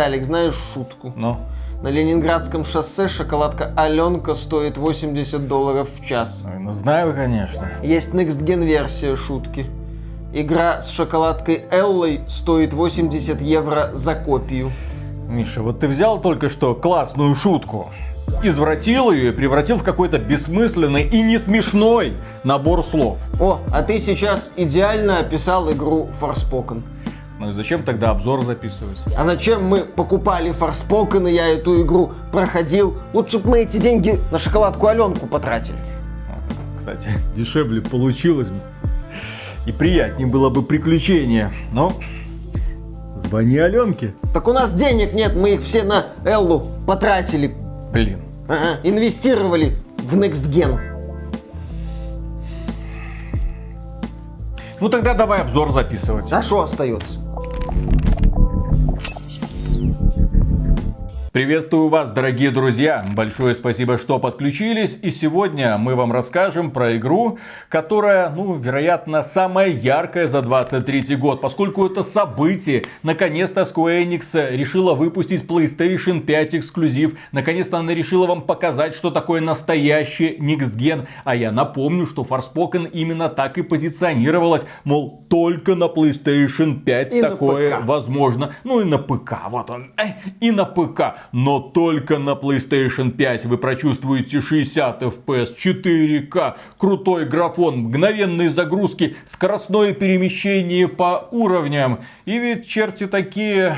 Виталик, знаешь шутку? Ну, На Ленинградском шоссе шоколадка Аленка стоит 80 долларов в час. ой, ну знаю, конечно. Есть Next Gen версия шутки. Игра с шоколадкой Эллой стоит 80 евро за копию. Миша, вот ты взял только что классную шутку, извратил ее и превратил в какой-то бессмысленный и не смешной набор слов. О, а ты сейчас идеально описал игру Forspoken. Ну и зачем тогда обзор записывать? А зачем мы покупали Forspoken, и я эту игру проходил? Лучше бы мы эти деньги на шоколадку Аленку потратили. Кстати, дешевле получилось бы. И приятнее было бы приключение. Но звони Аленке. Так у нас денег нет, мы их все на Эллу потратили. Блин. Ага, инвестировали в Next Gen. Ну тогда давай обзор записывать. А что остается? Приветствую вас, дорогие друзья! Большое спасибо, что подключились. И сегодня мы вам расскажем про игру, которая, ну, вероятно, самая яркая за 23 год, поскольку это событие. Наконец-то Square Enix решила выпустить PlayStation 5 эксклюзив. Наконец-то она решила вам показать, что такое настоящий Next Gen. А я напомню, что Forspoken именно так и позиционировалась. Мол, только на PlayStation 5 И такое возможно. Ну и на ПК, вот он, и на ПК. Но только на PlayStation 5 вы прочувствуете 60 FPS, 4К, крутой графон, мгновенные загрузки, скоростное перемещение по уровням. И ведь черти такие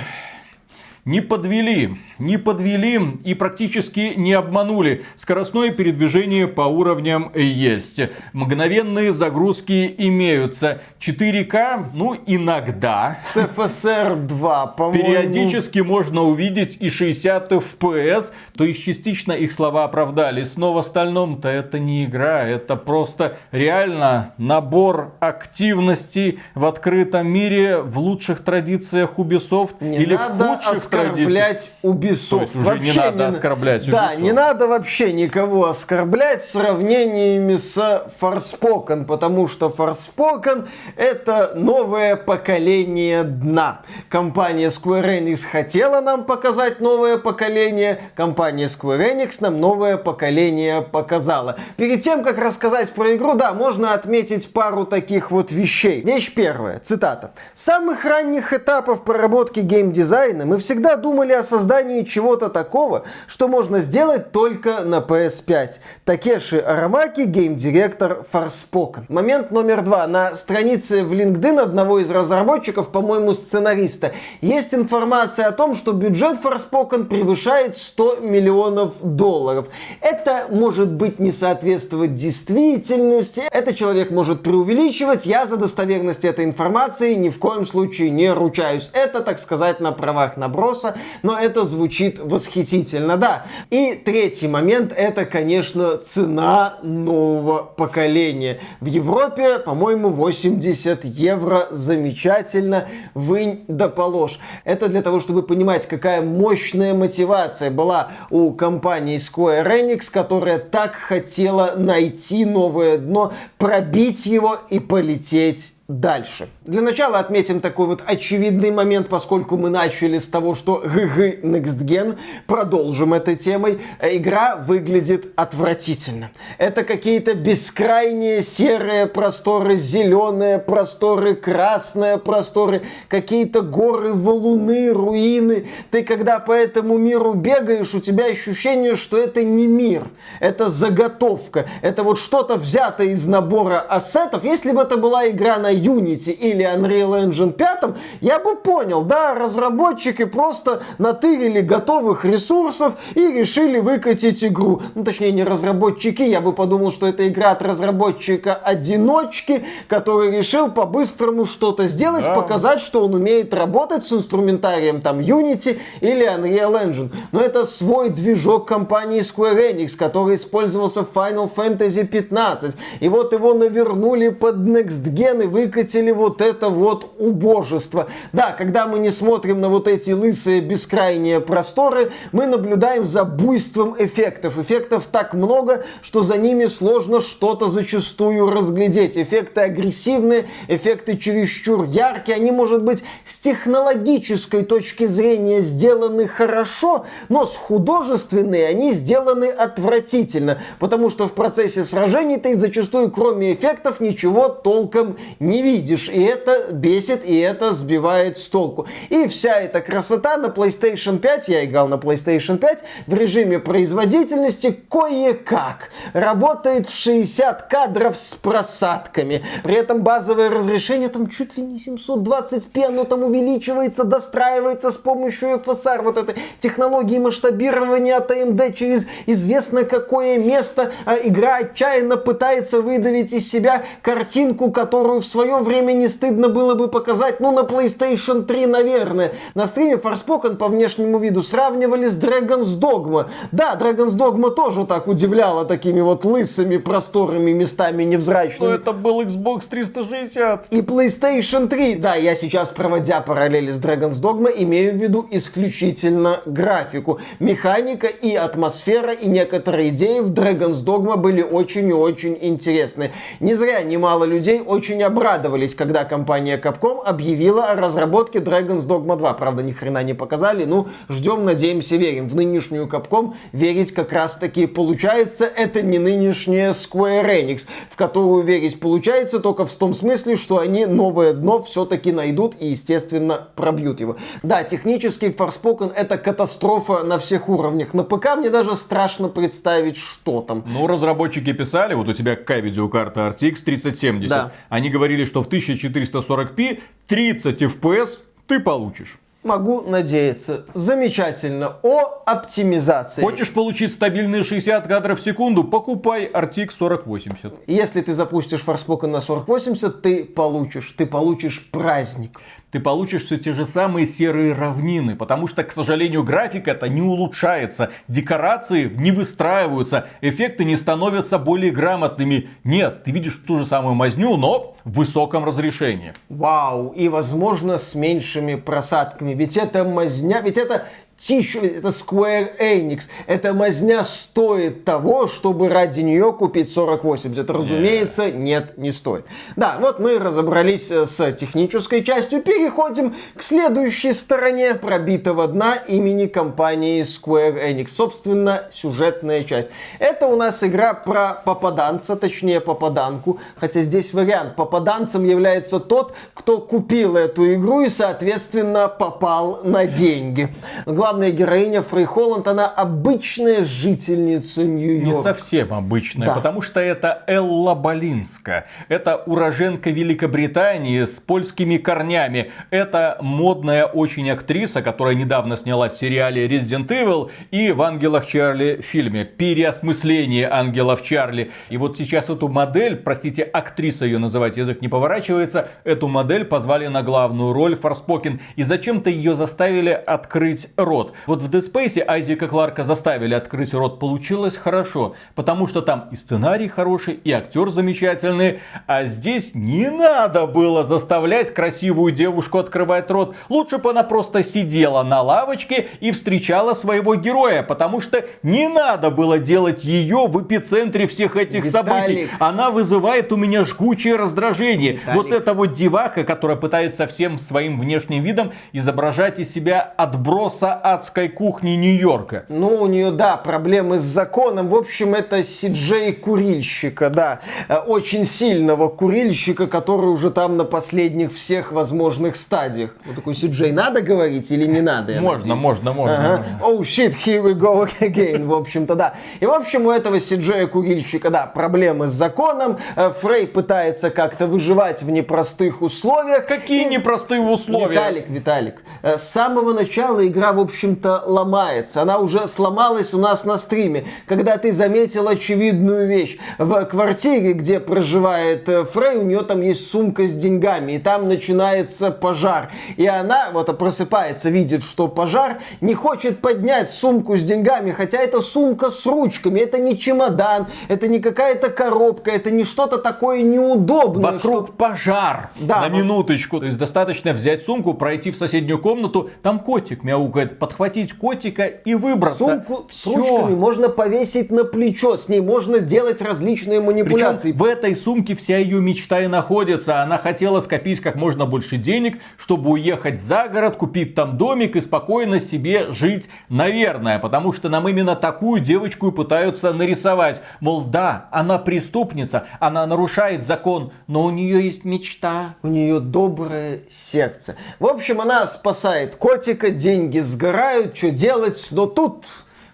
не подвели, не подвели и практически не обманули. Скоростное передвижение по уровням есть. Мгновенные загрузки имеются. 4К, ну иногда. С FSR 2, по-моему. Периодически можно увидеть и 60 FPS, то есть частично их слова оправдались. Но в остальном-то это не игра, это просто реально набор активностей в открытом мире в лучших традициях Ubisoft Не или надо в худших оскорблять Ubisoft. Есть уже не надо оскорблять Да, Ubisoft. не надо вообще никого оскорблять сравнениями с Forspoken, потому что Forspoken это новое поколение дна. Компания Square Enix хотела нам показать новое поколение, компания Square Enix нам новое поколение показала. Перед тем, как рассказать про игру, да, можно отметить пару таких вот вещей. Вещь первая, цитата. С самых ранних этапов проработки геймдизайна мы всегда думали о создании чего-то такого, что можно сделать только на PS5. Такеши Арамаки, геймдиректор Forspoken. Момент номер два. На странице в LinkedIn одного из разработчиков, по-моему, сценариста, есть информация о том, что бюджет Forspoken превышает 100 миллионов долларов. Это может быть не соответствовать действительности, это человек может преувеличивать, я за достоверность этой информации ни в коем случае не ручаюсь. Это, так сказать, на правах наброса, но это звучит восхитительно, да. И третий момент, это, конечно, цена нового поколения. В Европе, по-моему, 80 евро, замечательно, вынь да положь. Это для того, чтобы понимать, какая мощная мотивация была у компании Square Enix, которая так хотела найти новое дно, пробить его и полететь дальше. Для начала отметим такой вот очевидный момент, поскольку мы начали с того, что ГГ Next Gen, продолжим этой темой. Игра выглядит отвратительно. Это какие-то бескрайние серые просторы, зеленые просторы, красные просторы, какие-то горы, валуны, руины. Ты когда по этому миру бегаешь, у тебя ощущение, что это не мир, это заготовка, это вот что-то взято из набора ассетов. Если бы это была игра на Unity или Unreal Engine 5, я бы понял, да, разработчики просто натырили готовых ресурсов и решили выкатить игру. Ну, точнее, не разработчики, я бы подумал, что это игра от разработчика-одиночки, который решил по-быстрому что-то сделать, Да. показать, что он умеет работать с инструментарием там Unity или Unreal Engine. Но это свой движок компании Square Enix, который использовался в Final Fantasy 15. И вот его навернули под Next Gen и выкатили вот это вот убожество. Да, когда мы не смотрим на вот эти лысые бескрайние просторы, мы наблюдаем за буйством эффектов. Эффектов так много, что за ними сложно что-то зачастую разглядеть. Эффекты агрессивные, эффекты чересчур яркие, они, может быть, с технологической точки зрения сделаны хорошо, но с художественной они сделаны отвратительно, потому что в процессе сражений ты зачастую кроме эффектов ничего толком не видишь, и это бесит, и это сбивает с толку. И вся эта красота на PlayStation 5, я играл на PlayStation 5, в режиме производительности кое-как работает в 60 кадров с просадками. При этом базовое разрешение там чуть ли не 720p, оно там увеличивается, достраивается с помощью FSR, вот этой технологии масштабирования от AMD через известно какое место. А игра отчаянно пытается выдавить из себя картинку, которую в свое время не стыдно было бы показать, ну, на PlayStation 3, наверное. На стриме Forspoken по внешнему виду сравнивали с Dragon's Dogma. Да, Dragon's Dogma тоже так удивляла такими вот лысыми, просторными местами невзрачными. Но это был Xbox 360. И PlayStation 3. Да, я сейчас, проводя параллели с Dragon's Dogma, имею в виду исключительно графику. Механика и атмосфера, и некоторые идеи в Dragon's Dogma были очень и очень интересны. Не зря немало людей очень обрадовались, когда компания Capcom объявила о разработке Dragon's Dogma 2. Правда, ни хрена не показали. Ну, ждем, надеемся, верим. В нынешнюю Capcom верить как раз таки получается. Это не нынешняя Square Enix, в которую верить получается только в том смысле, что они новое дно все-таки найдут и, естественно, пробьют его. Да, технически Forspoken это катастрофа на всех уровнях. На ПК мне даже страшно представить, что там. Ну, разработчики писали, вот у тебя какая видеокарта RTX 3070. Да. Они говорили, что в 1440p 30 FPS ты получишь. Могу надеяться. Замечательно. О оптимизации. Хочешь получить стабильные 60 кадров в секунду? Покупай RTX 4080. Если ты запустишь Forspoken на 4080, ты получишь. Ты получишь праздник ты получишь все те же самые серые равнины, потому что, к сожалению, графика это не улучшается, декорации не выстраиваются, эффекты не становятся более грамотными. Нет, ты видишь ту же самую мазню, но в высоком разрешении. Вау, и возможно с меньшими просадками, ведь это мазня, ведь это Тищу, это Square Enix. Эта мазня стоит того, чтобы ради нее купить 4080. Разумеется, yeah. нет, не стоит. Да, вот мы разобрались э, с технической частью. Переходим к следующей стороне пробитого дна имени компании Square Enix. Собственно, сюжетная часть. Это у нас игра про попаданца, точнее попаданку. Хотя здесь вариант. Попаданцем является тот, кто купил эту игру и, соответственно, попал на деньги. Главное главная героиня Фрей Холланд, она обычная жительница Нью-Йорка. Не совсем обычная, да. потому что это Элла Болинска. Это уроженка Великобритании с польскими корнями. Это модная очень актриса, которая недавно снялась в сериале Resident Evil и в «Ангелах Чарли» фильме. Переосмысление «Ангелов Чарли». И вот сейчас эту модель, простите, актриса ее называть, язык не поворачивается, эту модель позвали на главную роль Форспокен. И зачем-то ее заставили открыть рот рот. Вот в Dead Space Айзека Кларка заставили открыть рот. Получилось хорошо, потому что там и сценарий хороший, и актер замечательный. А здесь не надо было заставлять красивую девушку открывать рот. Лучше бы она просто сидела на лавочке и встречала своего героя, потому что не надо было делать ее в эпицентре всех этих Виталик. событий. Она вызывает у меня жгучее раздражение. Виталик. Вот эта вот деваха, которая пытается всем своим внешним видом изображать из себя отброса адской кухни Нью-Йорка. Ну, у нее, да, проблемы с законом. В общем, это Сиджей курильщика, да. Э, очень сильного курильщика, который уже там на последних всех возможных стадиях. Вот такой Сиджей надо говорить или не надо? Можно, можно, можно. Ага. Oh shit, here we go again. В общем-то, да. И, в общем, у этого Сиджея курильщика, да, проблемы с законом. Э, Фрей пытается как-то выживать в непростых условиях. Какие и... непростые условия? Виталик, Виталик. Э, с самого начала игра, в общем общем-то, ломается. Она уже сломалась у нас на стриме, когда ты заметил очевидную вещь. В квартире, где проживает э, Фрей, у нее там есть сумка с деньгами, и там начинается пожар. И она вот просыпается, видит, что пожар, не хочет поднять сумку с деньгами, хотя это сумка с ручками, это не чемодан, это не какая-то коробка, это не что-то такое неудобное. Вокруг что... пожар. Да, на вот... минуточку. То есть достаточно взять сумку, пройти в соседнюю комнату, там котик мяукает, подхватить котика и выбраться. Сумку Все. с ручками можно повесить на плечо, с ней можно делать различные манипуляции. Причем в этой сумке вся ее мечта и находится. Она хотела скопить как можно больше денег, чтобы уехать за город, купить там домик и спокойно себе жить, наверное. Потому что нам именно такую девочку и пытаются нарисовать. Мол, да, она преступница, она нарушает закон, но у нее есть мечта. У нее доброе сердце. В общем, она спасает котика, деньги сгорают, что делать, но тут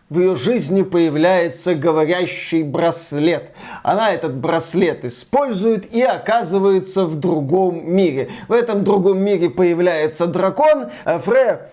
в ее жизни появляется говорящий браслет. Она этот браслет использует и оказывается в другом мире. В этом другом мире появляется дракон. А Фрея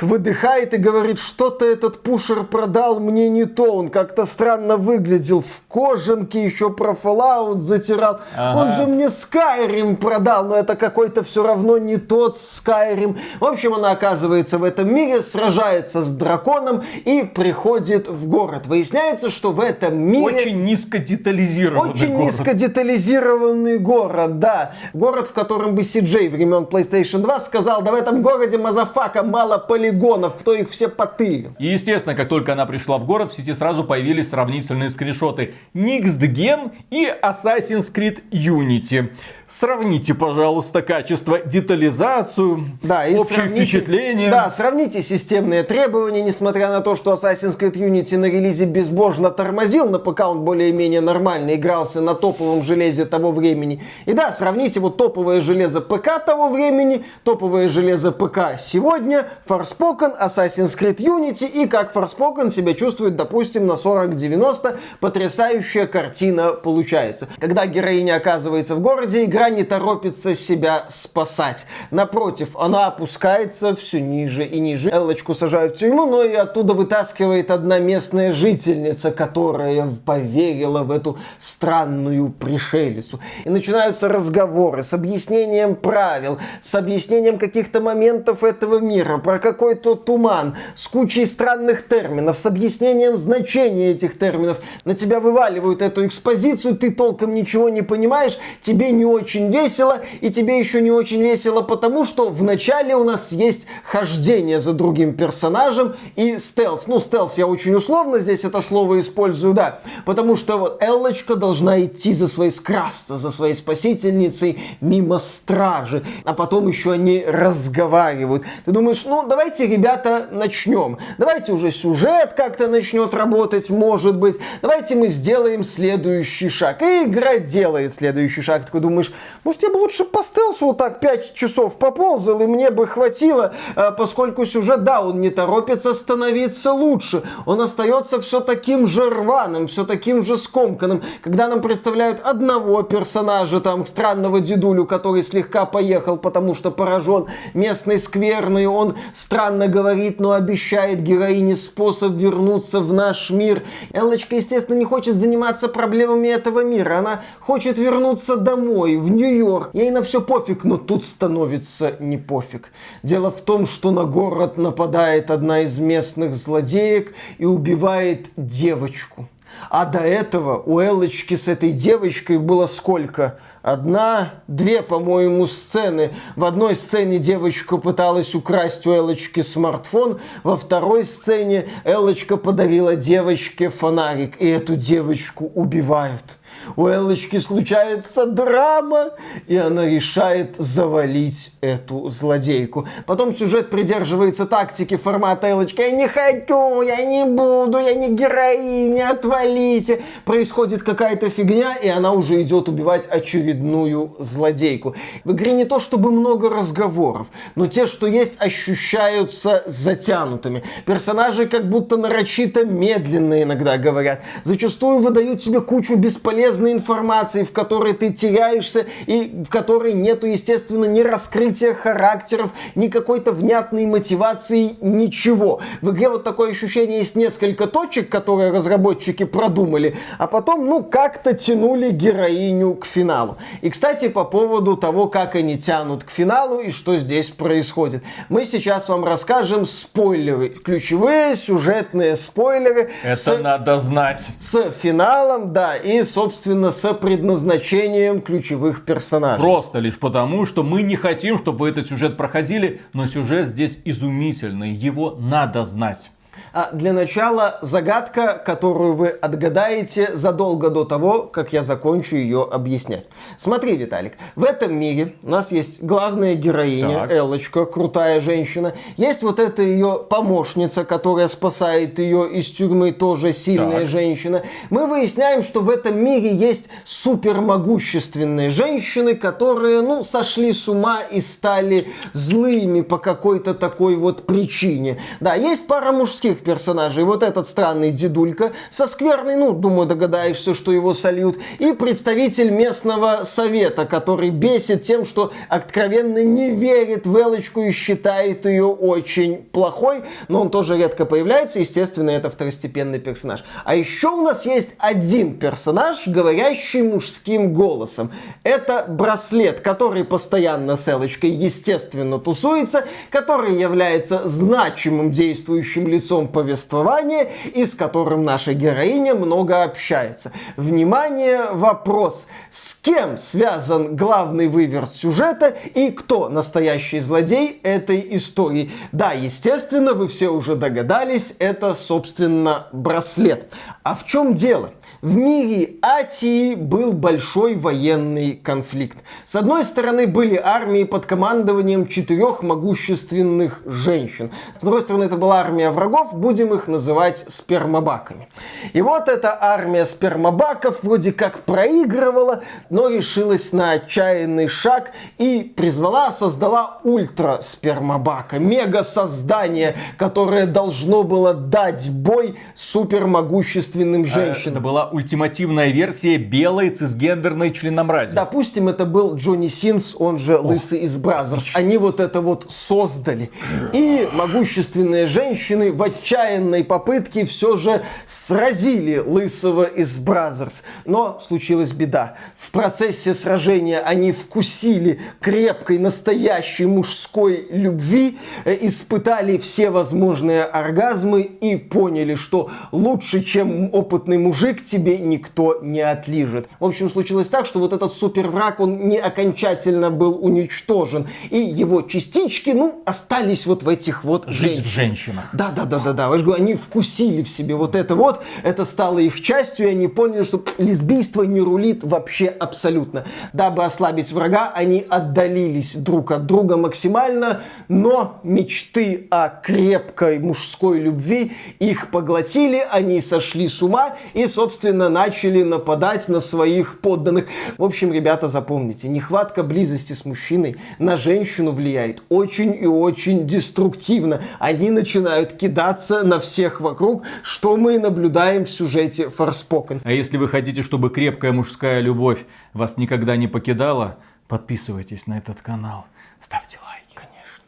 выдыхает и говорит, что-то этот pusher продал мне не то, он как-то странно выглядел, в кожанке еще про Fallout затирал, ага. он же мне Skyrim продал, но это какой-то все равно не тот Skyrim. В общем, она оказывается в этом мире, сражается с драконом и приходит в город. Выясняется, что в этом мире... Очень низко детализированный Очень город. низко детализированный город, да. Город, в котором бы CJ времен PlayStation 2 сказал, да в этом городе motherfucka мало полигонов, кто их все потырил. И естественно, как только она пришла в город, в сети сразу появились сравнительные скриншоты Next Gen и Assassin's Creed Unity. Сравните, пожалуйста, качество, детализацию, да, и общее впечатление. Да, сравните системные требования, несмотря на то, что Assassin's Creed Unity на релизе безбожно тормозил, на ПК он более-менее нормально игрался на топовом железе того времени. И да, сравните вот топовое железо ПК того времени, топовое железо ПК сегодня, Forspoken, Assassin's Creed Unity и как Forspoken себя чувствует, допустим, на 4090, потрясающая картина получается. Когда героиня оказывается в городе, игра не торопится себя спасать. Напротив, она опускается все ниже и ниже. Эллочку сажают в тюрьму, но и оттуда вытаскивает одна местная жительница, которая поверила в эту странную пришелицу. И начинаются разговоры с объяснением правил, с объяснением каких-то моментов этого мира, про какой-то туман, с кучей странных терминов, с объяснением значения этих терминов. На тебя вываливают эту экспозицию, ты толком ничего не понимаешь, тебе не очень очень весело, и тебе еще не очень весело, потому что в начале у нас есть хождение за другим персонажем и стелс. Ну, стелс я очень условно здесь это слово использую, да, потому что вот Эллочка должна идти за своей, скрасться за своей спасительницей мимо стражи, а потом еще они разговаривают. Ты думаешь, ну, давайте, ребята, начнем. Давайте уже сюжет как-то начнет работать, может быть. Давайте мы сделаем следующий шаг. И игра делает следующий шаг. Ты такой думаешь, может, я бы лучше по стелсу вот так 5 часов поползал, и мне бы хватило, э, поскольку сюжет, да, он не торопится становиться лучше. Он остается все таким же рваным, все таким же скомканным. Когда нам представляют одного персонажа, там, странного дедулю, который слегка поехал, потому что поражен местный скверный, он странно говорит, но обещает героине способ вернуться в наш мир. Эллочка, естественно, не хочет заниматься проблемами этого мира. Она хочет вернуться домой, в Нью-Йорк. Ей на все пофиг, но тут становится не пофиг. Дело в том, что на город нападает одна из местных злодеек и убивает девочку. А до этого у Эллочки с этой девочкой было сколько? Одна, две, по-моему, сцены. В одной сцене девочка пыталась украсть у Эллочки смартфон, во второй сцене Эллочка подарила девочке фонарик, и эту девочку убивают у Эллочки случается драма, и она решает завалить эту злодейку. Потом сюжет придерживается тактики формата Эллочка «Я не хочу, я не буду, я не героиня, отвалите». Происходит какая-то фигня, и она уже идет убивать очередную злодейку. В игре не то чтобы много разговоров, но те, что есть, ощущаются затянутыми. Персонажи как будто нарочито медленно иногда говорят. Зачастую выдают тебе кучу бесполезных полезной информации, в которой ты теряешься и в которой нету, естественно, ни раскрытия характеров, ни какой-то внятной мотивации, ничего. В игре вот такое ощущение есть несколько точек, которые разработчики продумали, а потом, ну, как-то тянули героиню к финалу. И, кстати, по поводу того, как они тянут к финалу и что здесь происходит. Мы сейчас вам расскажем спойлеры, ключевые сюжетные спойлеры. Это с, надо знать. С финалом, да, и, собственно, с предназначением ключевых персонажей. Просто лишь потому, что мы не хотим, чтобы вы этот сюжет проходили, но сюжет здесь изумительный, его надо знать. А для начала загадка, которую вы отгадаете задолго до того, как я закончу ее объяснять. Смотри, Виталик, в этом мире у нас есть главная героиня, так. Эллочка, крутая женщина. Есть вот эта ее помощница, которая спасает ее из тюрьмы, тоже сильная так. женщина. Мы выясняем, что в этом мире есть супермогущественные женщины, которые, ну, сошли с ума и стали злыми по какой-то такой вот причине. Да, есть пара мужских персонажей. Вот этот странный дедулька со скверной, ну, думаю, догадаешься, что его сольют. И представитель местного совета, который бесит тем, что откровенно не верит в Элочку и считает ее очень плохой. Но он тоже редко появляется. Естественно, это второстепенный персонаж. А еще у нас есть один персонаж, говорящий мужским голосом. Это браслет, который постоянно с Элочкой, естественно, тусуется, который является значимым действующим лицом повествования и с которым наша героиня много общается. Внимание, вопрос. С кем связан главный выверт сюжета и кто настоящий злодей этой истории? Да, естественно, вы все уже догадались, это, собственно, браслет. А в чем дело? В мире Атии был большой военный конфликт. С одной стороны были армии под командованием четырех могущественных женщин. С другой стороны это была армия врагов, будем их называть спермобаками. И вот эта армия спермобаков вроде как проигрывала, но решилась на отчаянный шаг и призвала, создала ультра спермобака, мега создание, которое должно было дать бой супермогущественным э, женщинам. Это была ультимативная версия белой цисгендерной членомрази. Допустим, это был Джонни Синс, он же Лысый из Brazzers. Они вот это вот создали. И могущественные женщины в отчаянной попытке все же сразили Лысого из Brazzers. Но случилась беда. В процессе сражения они вкусили крепкой, настоящей мужской любви, э, испытали все возможные оргазмы и поняли, что лучше, чем опытный мужик, тебе тебе никто не отлижет. В общем, случилось так, что вот этот супервраг, он не окончательно был уничтожен. И его частички, ну, остались вот в этих вот Жить женщинах. в женщинах. Да, да, да, да, да. Я же говорю, они вкусили в себе вот это вот. Это стало их частью, и они поняли, что лесбийство не рулит вообще абсолютно. Дабы ослабить врага, они отдалились друг от друга максимально, но мечты о крепкой мужской любви их поглотили, они сошли с ума, и, собственно, немедленно начали нападать на своих подданных. В общем, ребята, запомните, нехватка близости с мужчиной на женщину влияет очень и очень деструктивно. Они начинают кидаться на всех вокруг, что мы наблюдаем в сюжете Форспокен. А если вы хотите, чтобы крепкая мужская любовь вас никогда не покидала, подписывайтесь на этот канал, ставьте лайки. Конечно.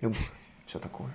Любовь, все такое.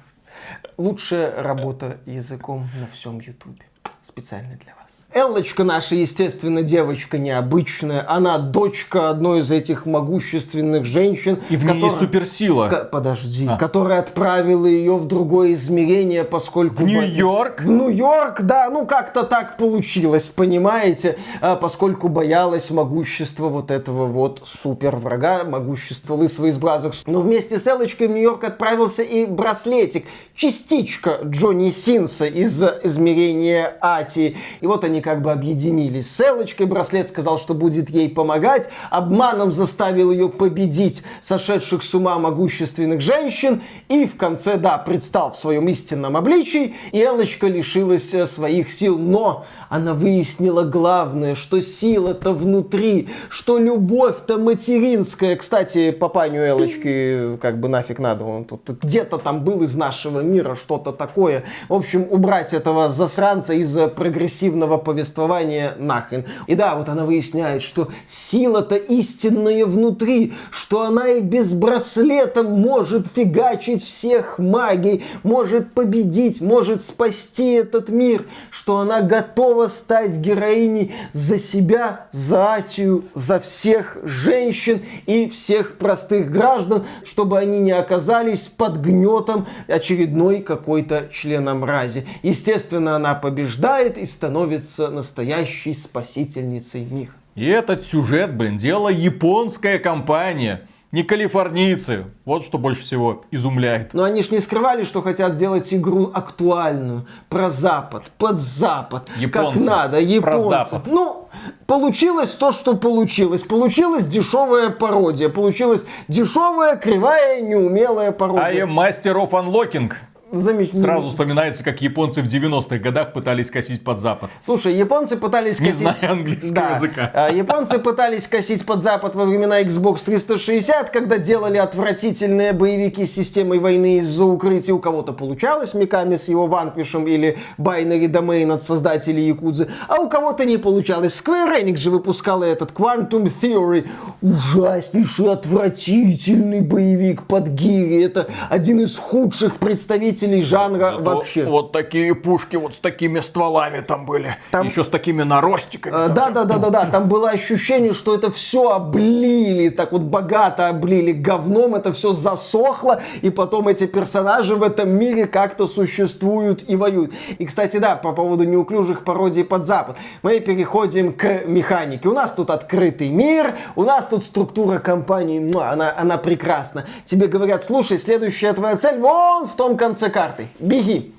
Лучшая работа языком на всем Ютубе специально для вас. Эллочка наша, естественно, девочка необычная. Она дочка одной из этих могущественных женщин. И в которая... ней суперсила. К... Подожди. А. Которая отправила ее в другое измерение, поскольку... В Нью-Йорк? В Нью-Йорк, да. Ну, как-то так получилось, понимаете? А, поскольку боялась могущества вот этого вот супер врага, могущества лысого из Brazzers. Но вместе с Эллочкой в Нью-Йорк отправился и браслетик. Частичка Джонни Синса из измерения Ати. И вот они как бы объединились с Элочкой. Браслет сказал, что будет ей помогать. Обманом заставил ее победить сошедших с ума могущественных женщин. И в конце, да, предстал в своем истинном обличии. И Элочка лишилась э, своих сил. Но она выяснила главное, что сила-то внутри, что любовь-то материнская. Кстати, папаню Элочки как бы нафиг надо. Он тут где-то там был из нашего мира что-то такое. В общем, убрать этого засранца из прогрессивного поведения повествование нахрен. И да, вот она выясняет, что сила-то истинная внутри, что она и без браслета может фигачить всех магий, может победить, может спасти этот мир, что она готова стать героиней за себя, за Атию, за всех женщин и всех простых граждан, чтобы они не оказались под гнетом очередной какой-то члена мрази. Естественно, она побеждает и становится настоящей спасительницей мира. И этот сюжет, блин, делала японская компания не калифорнийцы. Вот что больше всего изумляет. Но они ж не скрывали, что хотят сделать игру актуальную, про Запад, под Запад, Японцы. как надо, японцы. Ну, получилось то, что получилось. Получилась дешевая пародия, получилась дешевая, кривая, неумелая I пародия. am Master of Unlocking. Замечательно. Сразу вспоминается, как японцы в 90-х годах пытались косить под Запад. Слушай, японцы пытались Не косить... зная английского Да. языка. А, Японцы пытались косить под Запад во времена Xbox 360, когда делали отвратительные боевики с системой войны из-за укрытия. У кого-то получалось Миками с его ванквишем или Binary Domain от создателей Якудзы, а у кого-то не получалось. Square Enix же выпускала этот Quantum Theory. Ужаснейший, отвратительный боевик под гири. Это один из худших представителей жанра вообще. Вот такие пушки вот с такими стволами там были. Там- Еще с такими наростиками. А, Да, да, да, да, да. Там было ощущение, что это все облили, так вот богато облили говном, это все засохло, и потом эти персонажи в этом мире как-то существуют и воюют. И, кстати, да, по поводу неуклюжих пародий под Запад. Мы переходим к механике. У нас тут открытый мир, у нас тут структура компании, муа, она, она прекрасна. Тебе говорят, слушай, следующая твоя цель вон в том конце карты. Беги.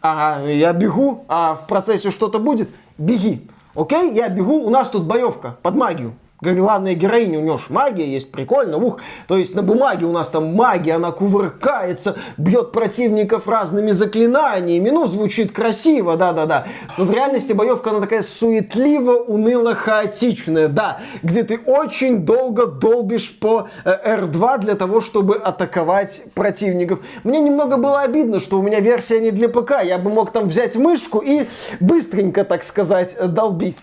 Ага, я бегу, а в процессе что-то будет? Беги. Окей, я бегу, у нас тут боевка под магию. Главная героиня, у нее ж магия есть, прикольно, ух. То есть на бумаге у нас там магия, она кувыркается, бьет противников разными заклинаниями. Ну, звучит красиво, да-да-да. Но в реальности боевка, она такая суетливо, уныло, хаотичная, да. Где ты очень долго долбишь по э, R2 для того, чтобы атаковать противников. Мне немного было обидно, что у меня версия не для ПК. Я бы мог там взять мышку и быстренько, так сказать, долбить.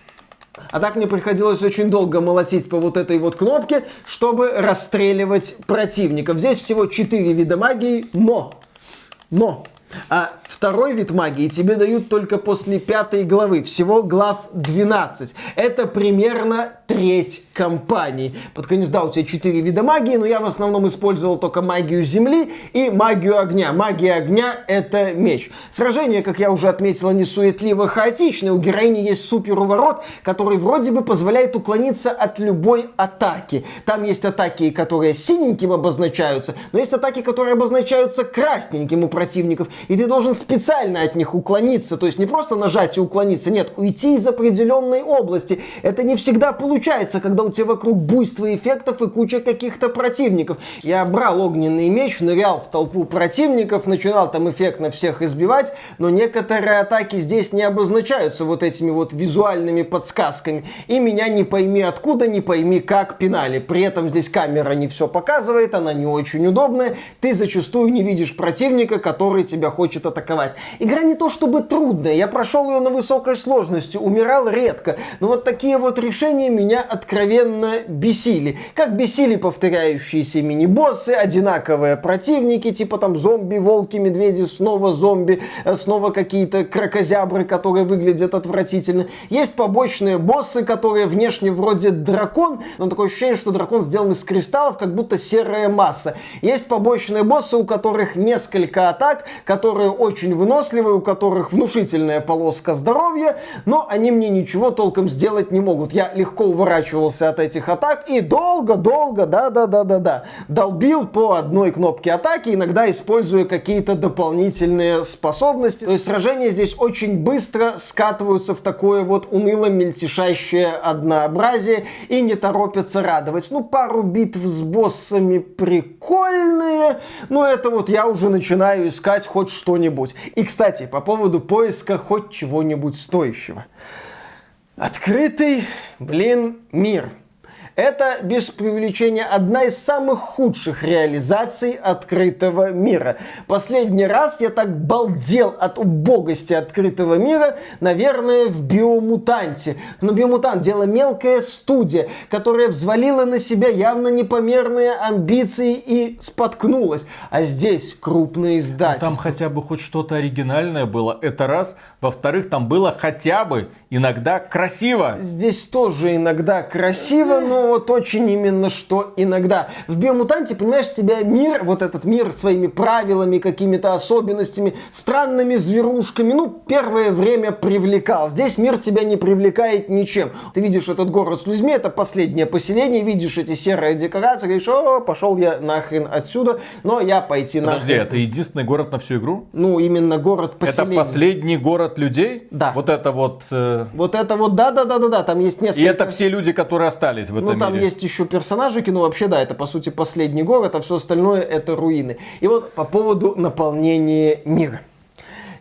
А так мне приходилось очень долго молотить по вот этой вот кнопке, чтобы расстреливать противников. Здесь всего 4 вида магии, но... Но... А второй вид магии тебе дают только после пятой главы. Всего глав 12. Это примерно треть компании. Под конец, да, у тебя 4 вида магии, но я в основном использовал только магию земли и магию огня. Магия огня — это меч. Сражение, как я уже отметила, не суетливо хаотичное. У героини есть супер уворот, который вроде бы позволяет уклониться от любой атаки. Там есть атаки, которые синеньким обозначаются, но есть атаки, которые обозначаются красненьким у противников. И ты должен специально от них уклониться. То есть не просто нажать и уклониться, нет, уйти из определенной области. Это не всегда получается, когда у тебя вокруг буйство эффектов и куча каких-то противников. Я брал огненный меч, нырял в толпу противников, начинал там эффектно всех избивать, но некоторые атаки здесь не обозначаются вот этими вот визуальными подсказками. И меня не пойми откуда, не пойми как пинали. При этом здесь камера не все показывает, она не очень удобная. Ты зачастую не видишь противника, который тебя хочет атаковать. Игра не то чтобы трудная, я прошел ее на высокой сложности, умирал редко. Но вот такие вот решения меня откровенно бесили. Как бесили повторяющиеся мини-боссы, одинаковые противники, типа там зомби, волки, медведи, снова зомби, э, снова какие-то крокозябры, которые выглядят отвратительно. Есть побочные боссы, которые внешне вроде дракон, но такое ощущение, что дракон сделан из кристаллов, как будто серая масса. Есть побочные боссы, у которых несколько атак, которые очень выносливые, у которых внушительная полоска здоровья, но они мне ничего толком сделать не могут. Я легко уворачивался от этих атак и долго-долго, да-да-да-да-да, долбил по одной кнопке атаки, иногда используя какие-то дополнительные способности. То есть сражения здесь очень быстро скатываются в такое вот уныло мельтешащее однообразие и не торопятся радовать. Ну, пару битв с боссами прикольные, но это вот я уже начинаю искать хоть что-нибудь. И, кстати, по поводу поиска хоть чего-нибудь стоящего. Открытый, блин, мир. Это, без преувеличения, одна из самых худших реализаций открытого мира. Последний раз я так балдел от убогости открытого мира, наверное, в Биомутанте. Но Биомутант дело мелкая студия, которая взвалила на себя явно непомерные амбиции и споткнулась. А здесь крупные издательства. Там хотя бы хоть что-то оригинальное было. Это раз. Во-вторых, там было хотя бы иногда красиво. Здесь тоже иногда красиво, но вот очень именно что иногда. В Биомутанте, понимаешь, тебя мир, вот этот мир своими правилами, какими-то особенностями, странными зверушками, ну, первое время привлекал. Здесь мир тебя не привлекает ничем. Ты видишь этот город с людьми, это последнее поселение, видишь эти серые декорации, говоришь, о, пошел я нахрен отсюда, но я пойти Подожди, нахрен. это единственный город на всю игру? Ну, именно город поселение. Это последний город людей? Да. Вот это вот... э, Вот это вот, да-да-да-да-да, там есть несколько... И это все люди, которые остались в этом Ну, там мире. есть еще персонажики, но вообще, да, это, по сути, последний город, а все остальное это руины. И вот по поводу наполнения мира.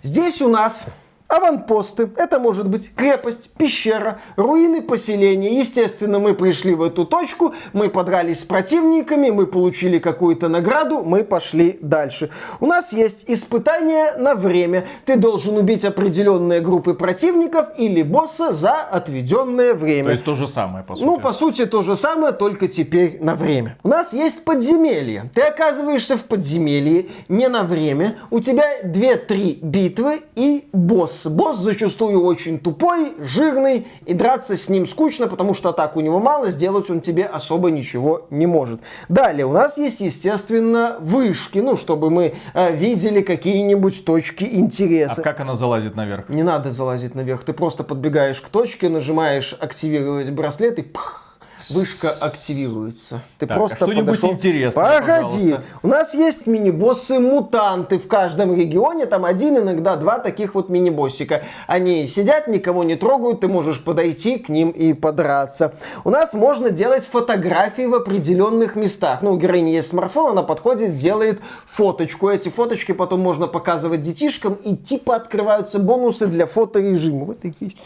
Здесь у нас аванпосты, это может быть крепость, пещера, руины поселения. Естественно, мы пришли в эту точку, мы подрались с противниками, мы получили какую-то награду, мы пошли дальше. У нас есть испытание на время. Ты должен убить определенные группы противников или босса за отведенное время. То есть то же самое, по сути. Ну, по сути, то же самое, только теперь на время. У нас есть подземелье. Ты оказываешься в подземелье не на время. У тебя 2-3 битвы и босс. Босс зачастую очень тупой, жирный, и драться с ним скучно, потому что атак у него мало, сделать он тебе особо ничего не может. Далее у нас есть, естественно, вышки, ну, чтобы мы э, видели какие-нибудь точки А интереса. как она залазит наверх? Не надо залазить наверх, ты просто подбегаешь к точке, нажимаешь активировать браслет и пх, вышка активируется. Ты Так, просто а подошел. интересное, Погоди, пожалуйста. у нас есть мини-боссы мутанты в каждом регионе, там один, иногда два таких вот мини-боссика. Они сидят, никого не трогают, ты можешь подойти к ним и подраться. У нас можно делать фотографии в определенных местах. Ну, у героини есть смартфон, она подходит, делает фоточку. Эти фоточки потом можно показывать детишкам, и типа открываются бонусы для фоторежима. Вот и есть.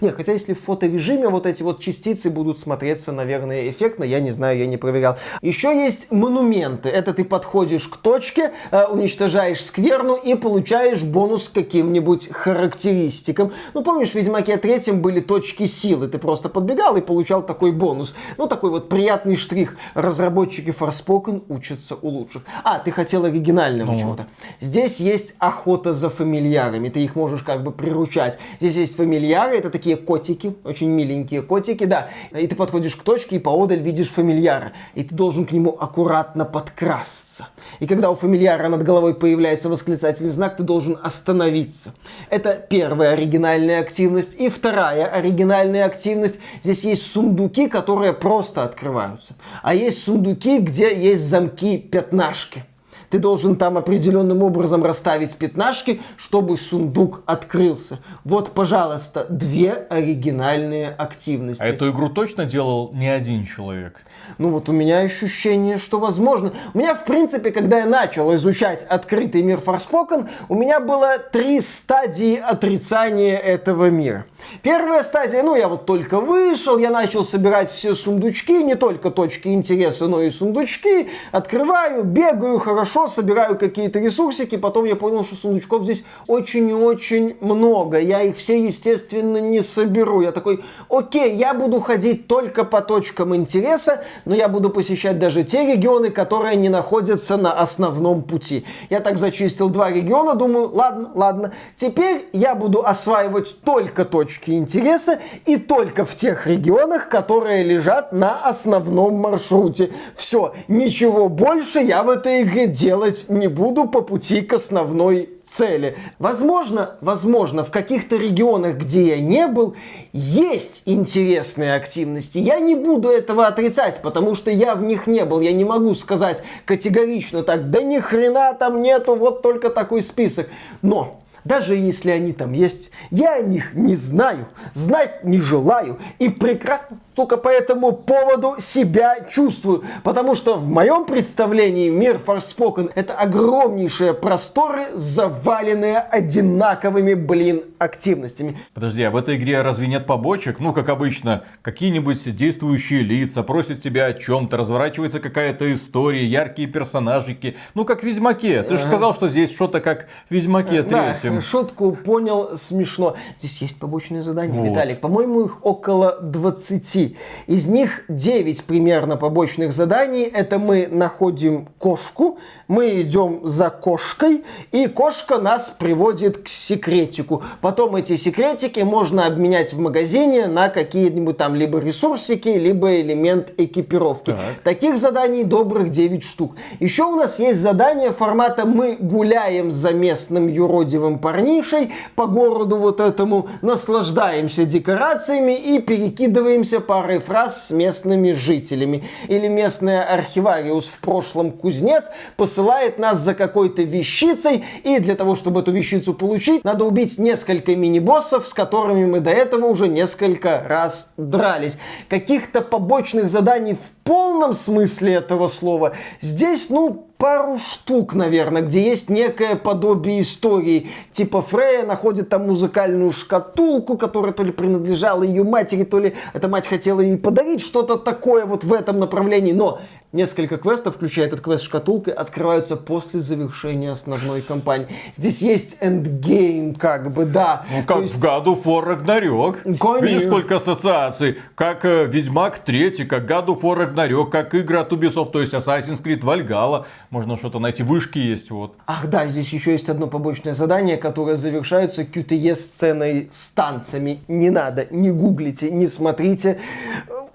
Не, хотя если в фоторежиме вот эти вот частицы будут смотреться, наверное, эффектно, я не знаю, я не проверял. Еще есть монументы. Это ты подходишь к точке, э, уничтожаешь скверну и получаешь бонус к каким-нибудь характеристикам. Ну, помнишь, в Ведьмаке третьем были точки силы. Ты просто подбегал и получал такой бонус. Ну, такой вот приятный штрих. Разработчики Forspoken учатся у лучших. А, ты хотел оригинального Ну. чего-то. Здесь есть охота за фамильярами. Ты их можешь как бы приручать. Здесь есть фамильяры, это такие котики, очень миленькие котики, да. И ты подходишь к точке и поодаль видишь фамильяра. И ты должен к нему аккуратно подкрасться. И когда у фамильяра над головой появляется восклицательный знак, ты должен остановиться. Это первая оригинальная активность. И вторая оригинальная активность. Здесь есть сундуки, которые просто открываются. А есть сундуки, где есть замки-пятнашки. Ты должен там определенным образом расставить пятнашки, чтобы сундук открылся. Вот, пожалуйста, две оригинальные активности. А эту игру точно делал не один человек? Ну вот у меня ощущение, что возможно. У меня, в принципе, когда я начал изучать открытый мир Forspoken, у меня было три стадии отрицания этого мира. Первая стадия, ну я вот только вышел, я начал собирать все сундучки, не только точки интереса, но и сундучки, открываю, бегаю хорошо, собираю какие-то ресурсики, потом я понял, что сундучков здесь очень и очень много, я их все, естественно, не соберу. Я такой, окей, я буду ходить только по точкам интереса, но я буду посещать даже те регионы, которые не находятся на основном пути. Я так зачистил два региона, думаю, ладно, ладно. Теперь я буду осваивать только точки интереса и только в тех регионах, которые лежат на основном маршруте. Все, ничего больше я в этой игре делать не буду по пути к основной цели. Возможно, возможно, в каких-то регионах, где я не был, есть интересные активности. Я не буду этого отрицать, потому что я в них не был. Я не могу сказать категорично так, да ни хрена там нету, вот только такой список. Но даже если они там есть, я о них не знаю, знать не желаю и прекрасно сука, по этому поводу себя чувствую. Потому что в моем представлении мир Forspoken это огромнейшие просторы, заваленные одинаковыми, блин, активностями. Подожди, а в этой игре разве нет побочек? Ну, как обычно, какие-нибудь действующие лица просят тебя о чем-то, разворачивается какая-то история, яркие персонажики. Ну, как в Ведьмаке. Ты же сказал, что здесь что-то как в Ведьмаке третьем. Да, шутку понял, смешно. Здесь есть побочные задания, вот. Виталик. По-моему, их около 20. Из них 9 примерно побочных заданий. Это мы находим кошку, мы идем за кошкой, и кошка нас приводит к секретику. Потом эти секретики можно обменять в магазине на какие-нибудь там либо ресурсики, либо элемент экипировки. Так. Таких заданий добрых 9 штук. Еще у нас есть задание формата «Мы гуляем за местным юродивым парнишей по городу вот этому, наслаждаемся декорациями и перекидываемся парой фраз с местными жителями». Или местная архивариус в прошлом кузнец посылает нас за какой-то вещицей, и для того, чтобы эту вещицу получить, надо убить несколько мини-боссов, с которыми мы до этого уже несколько раз дрались. Каких-то побочных заданий в полном смысле этого слова здесь, ну, пару штук, наверное, где есть некое подобие истории. Типа Фрея находит там музыкальную шкатулку, которая то ли принадлежала ее матери, то ли эта мать хотела ей подарить что-то такое вот в этом направлении. Но несколько квестов, включая этот квест с шкатулкой, открываются после завершения основной кампании. Здесь есть эндгейм, как бы, да. Ну, как есть... в году for Ragnarok. Конечно. Видишь, сколько ассоциаций. Как э, Ведьмак 3, как году for Ragnarok, как игры от Ubisoft, то есть Assassin's Creed Valhalla. Можно что-то найти. Вышки есть, вот. Ах, да, здесь еще есть одно побочное задание, которое завершается QTE-сценой с танцами. Не надо, не гуглите, не смотрите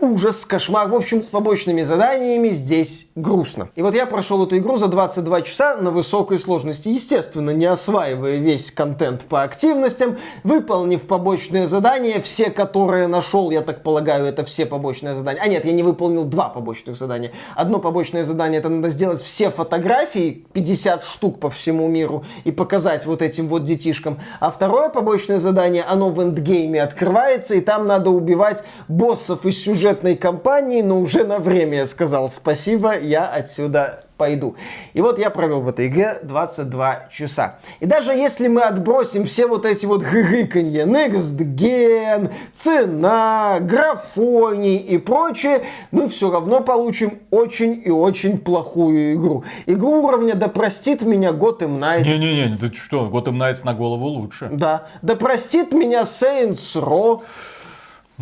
ужас, кошмар. В общем, с побочными заданиями здесь грустно. И вот я прошел эту игру за 22 часа на высокой сложности. Естественно, не осваивая весь контент по активностям, выполнив побочные задания, все, которые нашел, я так полагаю, это все побочные задания. А нет, я не выполнил два побочных задания. Одно побочное задание, это надо сделать все фотографии, 50 штук по всему миру, и показать вот этим вот детишкам. А второе побочное задание, оно в эндгейме открывается, и там надо убивать боссов из сюжета бюджетной компании, но уже на время я сказал спасибо, я отсюда пойду. И вот я провел в этой игре 22 часа. И даже если мы отбросим все вот эти вот гыканье, next gen, цена, графоний и прочее, мы все равно получим очень и очень плохую игру. Игру уровня «Да простит меня Gotham Knights». Не-не-не, ты что, Gotham Knights на голову лучше. Да. «Да простит меня Saints Row».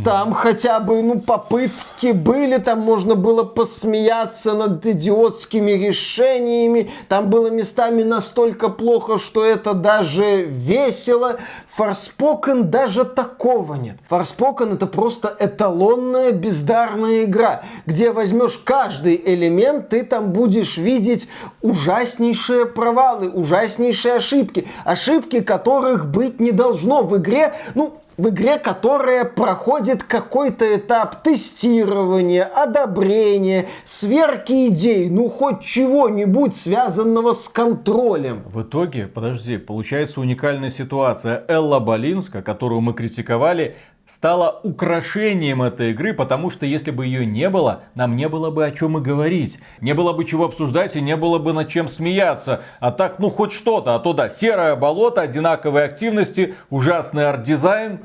Там хотя бы, ну, попытки были, там можно было посмеяться над идиотскими решениями, там было местами настолько плохо, что это даже весело. Форспокен даже такого нет. Форспокен это просто эталонная бездарная игра, где возьмешь каждый элемент, ты там будешь видеть ужаснейшие провалы, ужаснейшие ошибки, ошибки которых быть не должно в игре, ну, в игре, которая проходит какой-то этап тестирования, одобрения, сверки идей, ну хоть чего-нибудь связанного с контролем. В итоге, подожди, получается уникальная ситуация. Элла Болинска, которую мы критиковали, стала украшением этой игры, потому что если бы ее не было, нам не было бы о чем и говорить. Не было бы чего обсуждать и не было бы над чем смеяться. А так, ну хоть что-то, а то да, серое болото, одинаковые активности, ужасный арт-дизайн.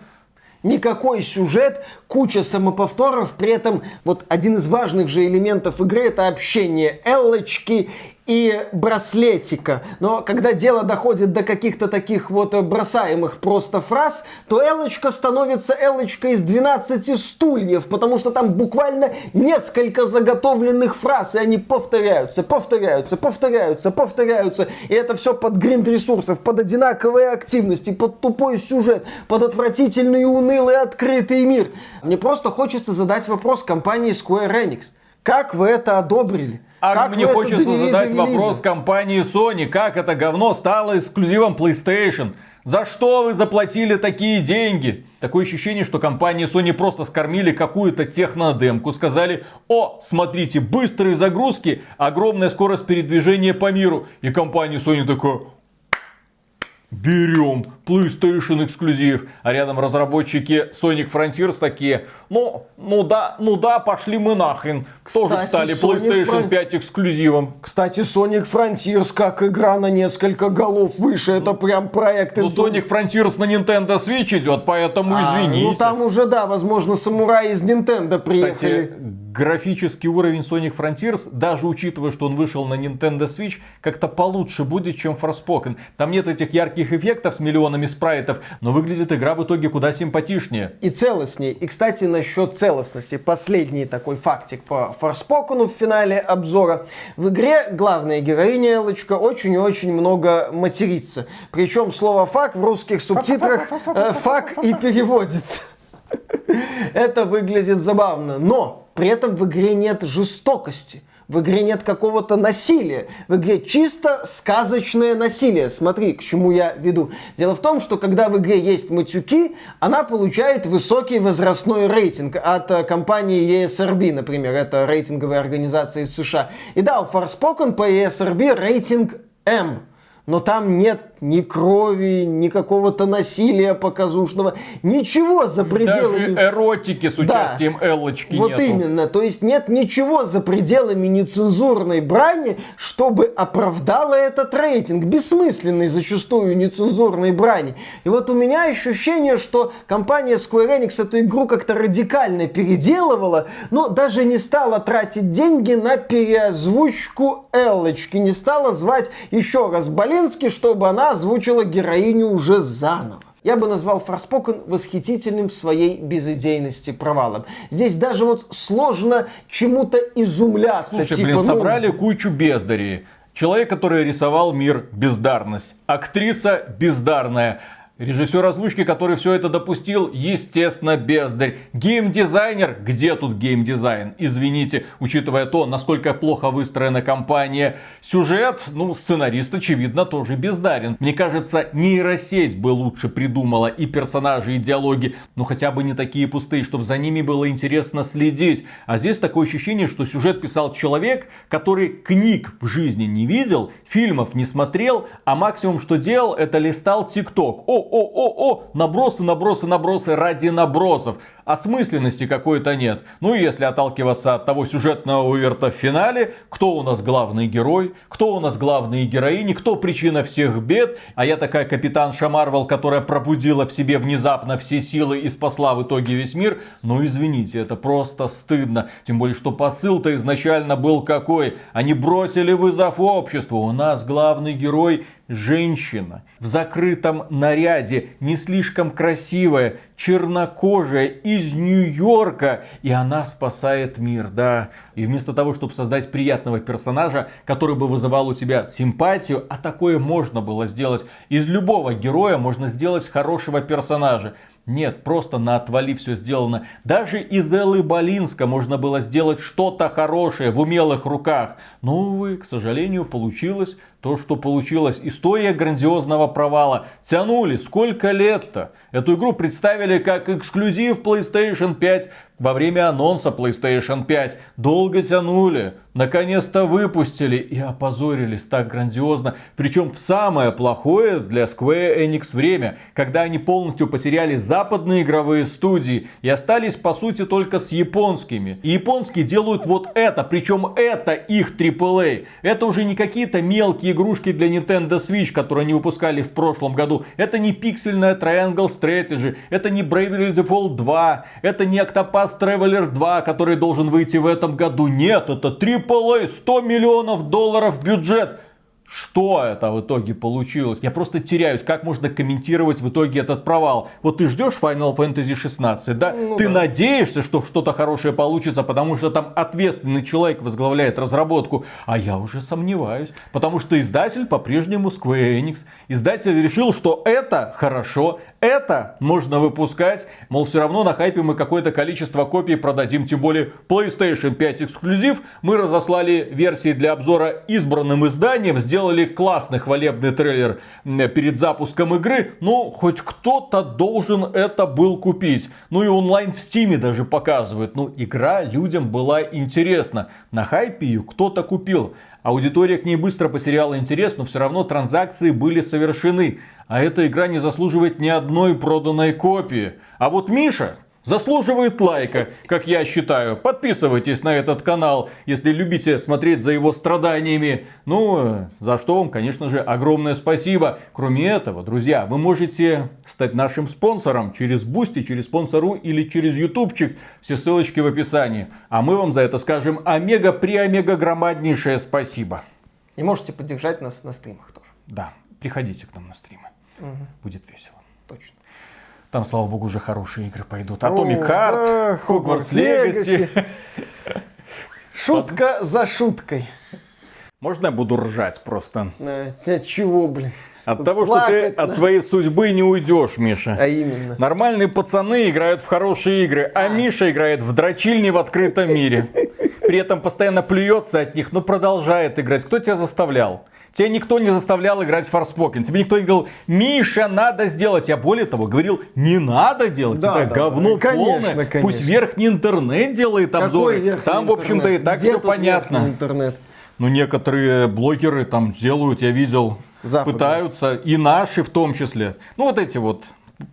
Никакой сюжет, куча самоповторов, при этом вот один из важных же элементов игры это общение Эллочки и браслетика. Но когда дело доходит до каких-то таких вот бросаемых просто фраз, то Элочка становится Элочкой из 12 стульев, потому что там буквально несколько заготовленных фраз, и они повторяются, повторяются, повторяются, повторяются. И это все под гринд ресурсов, под одинаковые активности, под тупой сюжет, под отвратительный, унылый, открытый мир. Мне просто хочется задать вопрос компании Square Enix. Как вы это одобрили? А как мне хочется задать вопрос компании Sony. Как это говно стало эксклюзивом PlayStation? За что вы заплатили такие деньги? Такое ощущение, что компания Sony просто скормили какую-то технодемку. Сказали, о, смотрите, быстрые загрузки, огромная скорость передвижения по миру. И компания Sony такая, берем PlayStation эксклюзив. А рядом разработчики Sonic Frontiers такие, ну, ну да, ну да, пошли мы нахрен. Тоже стали PlayStation Fron... 5 эксклюзивом. Кстати, Sonic Frontiers как игра на несколько голов выше, это прям проект из... Ну, Sonic Frontiers на Nintendo Switch идет, поэтому а, извините. Ну, там уже, да, возможно, самураи из Nintendo приехали. Кстати, графический уровень Sonic Frontiers, даже учитывая, что он вышел на Nintendo Switch, как-то получше будет, чем Forspoken. Там нет этих ярких эффектов с миллионами спрайтов, но выглядит игра в итоге куда симпатичнее. И целостнее. И, кстати, насчет целостности. Последний такой фактик по Forspoken в финале обзора. В игре главная героиня Элочка очень и очень много матерится. Причем слово «фак» в русских субтитрах э, «фак» и переводится. Это выглядит забавно. Но при этом в игре нет жестокости. В игре нет какого-то насилия. В игре чисто сказочное насилие. Смотри, к чему я веду. Дело в том, что когда в игре есть матюки, она получает высокий возрастной рейтинг от э, компании ESRB, например. Это рейтинговая организация из США. И да, у Forspoken по ESRB рейтинг M. Но там нет ни крови, ни какого-то насилия показушного, ничего за пределами... Даже эротики с участием да, Эллочки Вот нету. именно, то есть нет ничего за пределами нецензурной брани, чтобы оправдало этот рейтинг, бессмысленный зачастую нецензурной брани. И вот у меня ощущение, что компания Square Enix эту игру как-то радикально переделывала, но даже не стала тратить деньги на переозвучку Эллочки, не стала звать еще раз Болински, чтобы она озвучила героиню уже заново. Я бы назвал Форспокен восхитительным в своей безыдейности провалом. Здесь даже вот сложно чему-то изумляться. Слушай, типа, блин, ну... собрали кучу бездарей. Человек, который рисовал мир бездарность. Актриса бездарная. Режиссер озвучки, который все это допустил, естественно, бездарь. Геймдизайнер, где тут геймдизайн? Извините, учитывая то, насколько плохо выстроена компания. Сюжет, ну, сценарист, очевидно, тоже бездарен. Мне кажется, нейросеть бы лучше придумала и персонажи, и диалоги, но хотя бы не такие пустые, чтобы за ними было интересно следить. А здесь такое ощущение, что сюжет писал человек, который книг в жизни не видел, фильмов не смотрел, а максимум, что делал, это листал ТикТок. О, о-о-о, набросы, набросы, набросы ради набросов. Осмысленности какой-то нет. Ну и если отталкиваться от того сюжетного уверта в финале, кто у нас главный герой, кто у нас главные героини, кто причина всех бед. А я такая капитанша Марвел, которая пробудила в себе внезапно все силы и спасла в итоге весь мир. Ну извините, это просто стыдно. Тем более, что посыл-то изначально был какой. Они бросили вызов обществу. У нас главный герой женщина в закрытом наряде, не слишком красивая, чернокожая из Нью-Йорка, и она спасает мир, да. И вместо того, чтобы создать приятного персонажа, который бы вызывал у тебя симпатию, а такое можно было сделать, из любого героя можно сделать хорошего персонажа. Нет, просто на отвали все сделано. Даже из Эллы Болинска можно было сделать что-то хорошее в умелых руках. Но, увы, к сожалению, получилось то, что получилось. История грандиозного провала. Тянули сколько лет-то? Эту игру представили как эксклюзив PlayStation 5 во время анонса PlayStation 5. Долго тянули, наконец-то выпустили и опозорились так грандиозно. Причем в самое плохое для Square Enix время, когда они полностью потеряли западные игровые студии и остались по сути только с японскими. И японские делают вот это, причем это их AAA. Это уже не какие-то мелкие игрушки для Nintendo Switch, которые они выпускали в прошлом году. Это не пиксельная Triangle Strategy, это не Bravely Default 2, это не Octopath Traveler 2, который должен выйти в этом году. Нет, это AAA, 100 миллионов долларов бюджет. Что это в итоге получилось? Я просто теряюсь, как можно комментировать в итоге этот провал. Вот ты ждешь Final Fantasy 16, да? Ну, ты да. надеешься, что что-то хорошее получится, потому что там ответственный человек возглавляет разработку. А я уже сомневаюсь, потому что издатель по-прежнему Square Enix. Издатель решил, что это хорошо, это можно выпускать. Мол, все равно на хайпе мы какое-то количество копий продадим. Тем более PlayStation 5 эксклюзив. Мы разослали версии для обзора избранным изданиям, сделали классный хвалебный трейлер перед запуском игры, но хоть кто-то должен это был купить. Ну и онлайн в стиме даже показывает. Ну, игра людям была интересна. На хайпе ее кто-то купил. Аудитория к ней быстро потеряла интерес, но все равно транзакции были совершены. А эта игра не заслуживает ни одной проданной копии. А вот Миша, заслуживает лайка, как я считаю. Подписывайтесь на этот канал, если любите смотреть за его страданиями. Ну, за что вам, конечно же, огромное спасибо. Кроме этого, друзья, вы можете стать нашим спонсором через Boosty, через Sponsr или через ютубчик. Все ссылочки в описании. А мы вам за это скажем омега при омега громаднейшее спасибо. И можете поддержать нас на стримах тоже. Да, приходите к нам на стримы. Угу. Будет весело. Точно. Там, слава богу, уже хорошие игры пойдут. Atomic Heart, Hogwarts Legacy. Шутка за шуткой. Можно я буду ржать просто? А, чего, блин? От того, что ты от своей судьбы не уйдешь, Миша. А именно. Нормальные пацаны играют в хорошие игры, а, а. Миша играет в дрочильни в открытом мире. При этом постоянно плюется от них, но продолжает играть. Кто тебя заставлял? Тебя никто не заставлял играть в Forspoken. Тебе никто не говорил, Миша, надо сделать. Я более того говорил, не надо делать. Да, Это да, говно конечно, полное. Конечно. Пусть верхний интернет делает обзоры. Там, в общем-то, и так Где все понятно. Интернет? Ну, некоторые блогеры там делают, я видел, Западные. пытаются. И наши в том числе. Ну, вот эти вот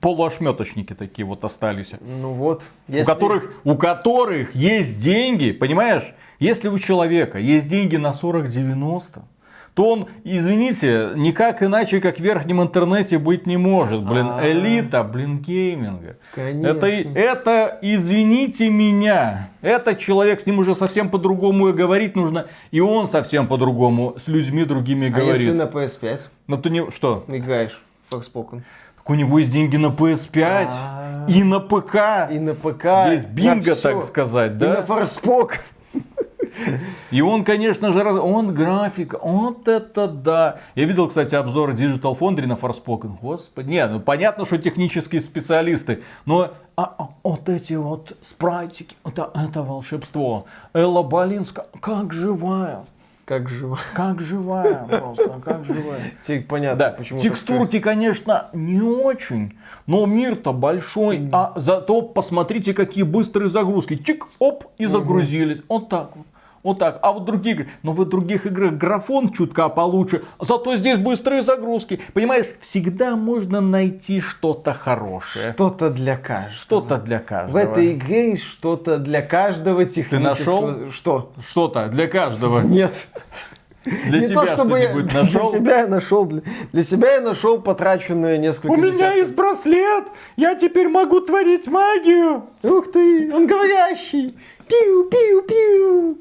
полуошметочники такие вот остались. Ну вот. Если... У, которых, у которых есть деньги, понимаешь? Если у человека есть деньги на 40-90, то он, извините, никак иначе, как в верхнем интернете быть не может. Блин, А-а-а. элита, блин, гейминга. Конечно. Это, это, извините меня, этот человек, с ним уже совсем по-другому и говорить нужно, и он совсем по-другому с людьми другими а говорит. Если на PS5? Ну ты не, что? Играешь в Forspoken. Так у него есть деньги на PS5 А-а-а. и на ПК. И на ПК. Есть бинго, так сказать, да? И на Forspoken. И он, конечно же, раз... он график, вот это да. Я видел, кстати, обзор Digital Foundry на Forspoken. Господи, не, ну понятно, что технические специалисты, но а, а, вот эти вот спрайтики, это, это волшебство. Элла Болинска, как живая. Как живая. Как живая просто, как живая. Теперь понятно, да. почему Текстурки, конечно, не очень, но мир-то большой. А зато посмотрите, какие быстрые загрузки. Чик, оп, и загрузились. Вот так вот. Вот так. А вот другие игры, но в других играх графон чутка получше, зато здесь быстрые загрузки. Понимаешь, всегда можно найти что-то хорошее. Что-то для каждого. Что-то для каждого. В этой игре есть что-то для каждого технического. Ты нашел? Что? Что-то для каждого. Нет. Для не себя то, чтобы я, нашел? Для себя я нашел. Для, для себя я нашел потраченные несколько У десятков. меня есть браслет. Я теперь могу творить магию. Ух ты, он говорящий. Пиу-пиу-пиу.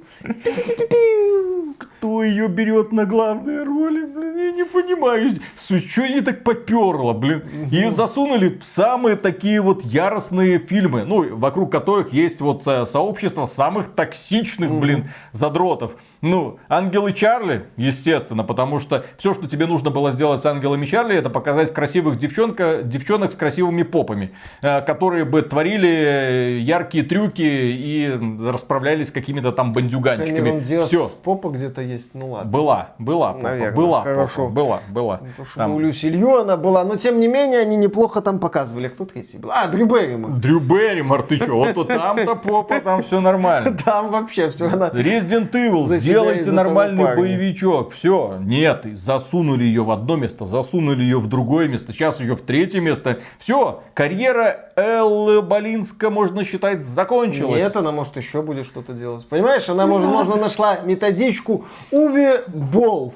Кто ее берет на главные роли, блин, я не понимаю. Что ей так поперло, блин. Ее засунули в самые такие вот яростные фильмы, ну, вокруг которых есть вот э, сообщество самых токсичных, блин, задротов. Ну, Ангелы Чарли, естественно, потому что все, что тебе нужно было сделать с Ангелами Чарли, это показать красивых девчонка, девчонок с красивыми попами, э, которые бы творили яркие трюки и расправлялись с какими-то там бандюганчиками. Все. Попа где-то есть, ну ладно. Была, была попа, Наверное, была хорошо. Попа, была, была. Ну, то, там... У Люси Лью она была, но тем не менее они неплохо там показывали. Кто третий был? А, Дрю Берримор. Дрю Берримор, ты что? Вот там-то попа, там все нормально. Там вообще все. Она... Resident Evil Сделайте нормальный боевичок. Все. Нет, засунули ее в одно место, засунули ее в другое место, сейчас ее в третье место. Все, карьера Эллы Болинска, можно считать, закончилась. Нет, она может еще будет что-то делать. Понимаешь, она, может, можно нашла методичку Уве Бол.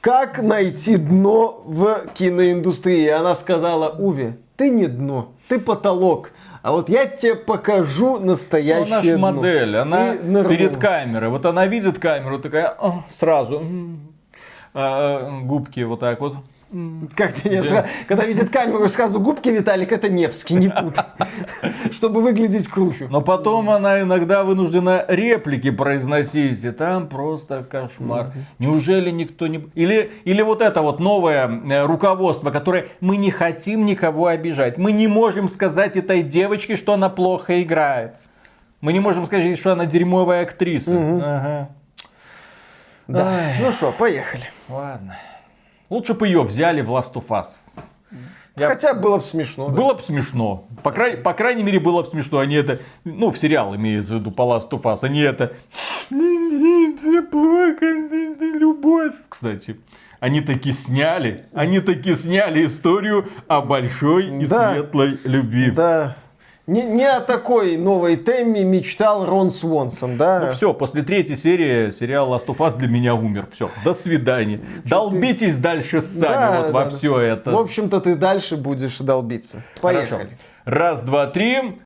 Как найти дно в киноиндустрии? Она сказала, Уве, ты не дно, ты потолок. А вот я тебе покажу настоящую. Ну, наша модель, она перед камерой. Вот она видит камеру, такая сразу а, губки вот так вот. Как ты не да. Когда видит камеру, сразу губки Виталик, это Невский, не путай. Чтобы выглядеть круче. Но потом она иногда вынуждена реплики произносить, и там просто кошмар. Неужели никто не... Или, или вот это вот новое э, руководство, которое мы не хотим никого обижать. Мы не можем сказать этой девочке, что она плохо играет. Мы не можем сказать, что она дерьмовая актриса. Ага. Да. Ну что, поехали. Ладно. Лучше бы ее взяли в Last of Us. Я- Хотя было бы смешно. да. Было бы смешно. По, край- по крайней мере, было бы смешно. Они это, ну, в сериал имеется в виду по Last of Us. Они это... Все плохо, любовь. Кстати, они таки сняли, они таки сняли историю о большой и Да. светлой любви. Да. Не, не о такой новой теме мечтал Рон Свонсон, да? Ну все, после третьей серии сериал Last of Us для меня умер. Все, до свидания. Долбитесь дальше сами Да, вот да, во да. все это. В общем-то, ты дальше будешь долбиться. Хорошо. Поехали. Раз, два, три.